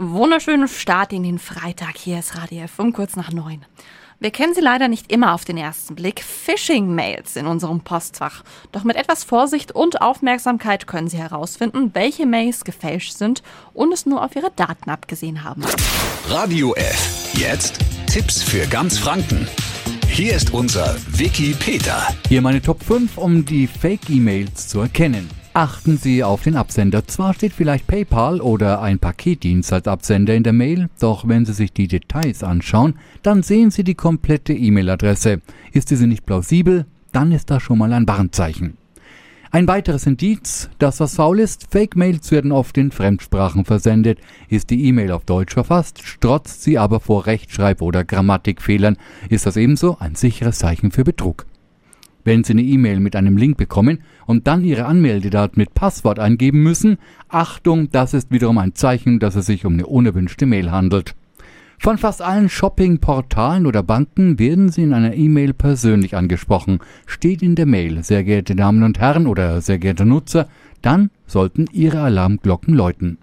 Wunderschönen Start in den Freitag. Hier ist Radio F um kurz nach neun. Wir kennen sie leider nicht immer auf den ersten Blick. Phishing-Mails in unserem Postfach. Doch mit etwas Vorsicht und Aufmerksamkeit können Sie herausfinden, welche Mails gefälscht sind und es nur auf Ihre Daten abgesehen haben. Radio F. Jetzt Tipps für ganz Franken. Hier ist unser Wiki Peter. Hier meine Top 5, um die Fake-E-Mails zu erkennen. Achten Sie auf den Absender. Zwar steht vielleicht PayPal oder ein Paketdienst als Absender in der Mail, doch wenn Sie sich die Details anschauen, dann sehen Sie die komplette E-Mail-Adresse. Ist diese nicht plausibel, dann ist das schon mal ein Warnzeichen. Ein weiteres Indiz, dass was faul ist, Fake-Mails werden oft in Fremdsprachen versendet. Ist die E-Mail auf Deutsch verfasst, strotzt sie aber vor Rechtschreib- oder Grammatikfehlern, ist das ebenso ein sicheres Zeichen für Betrug. Wenn Sie eine E-Mail mit einem Link bekommen und dann Ihre Anmeldedaten mit Passwort eingeben müssen, Achtung, das ist wiederum ein Zeichen, dass es sich um eine unerwünschte Mail handelt. Von fast allen Shopping-Portalen oder Banken werden Sie in einer E-Mail persönlich angesprochen. Steht in der Mail, sehr geehrte Damen und Herren oder sehr geehrte Nutzer, dann sollten Ihre Alarmglocken läuten.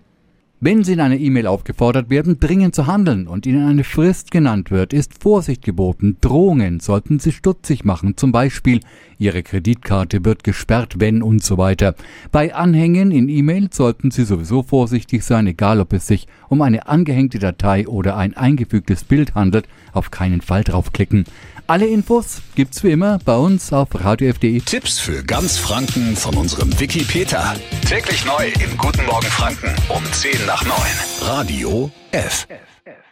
Wenn Sie in einer E-Mail aufgefordert werden, dringend zu handeln und Ihnen eine Frist genannt wird, ist Vorsicht geboten. Drohungen sollten Sie stutzig machen, zum Beispiel Ihre Kreditkarte wird gesperrt, wenn und so weiter. Bei Anhängen in E-Mails sollten Sie sowieso vorsichtig sein, egal ob es sich um eine angehängte Datei oder ein eingefügtes Bild handelt, auf keinen Fall draufklicken. Alle Infos gibt's wie immer bei uns auf radiof.de. Tipps für ganz Franken von unserem Wiki Peter. Täglich neu im Guten Morgen Franken um 10 nach nach 9. Radio F. F.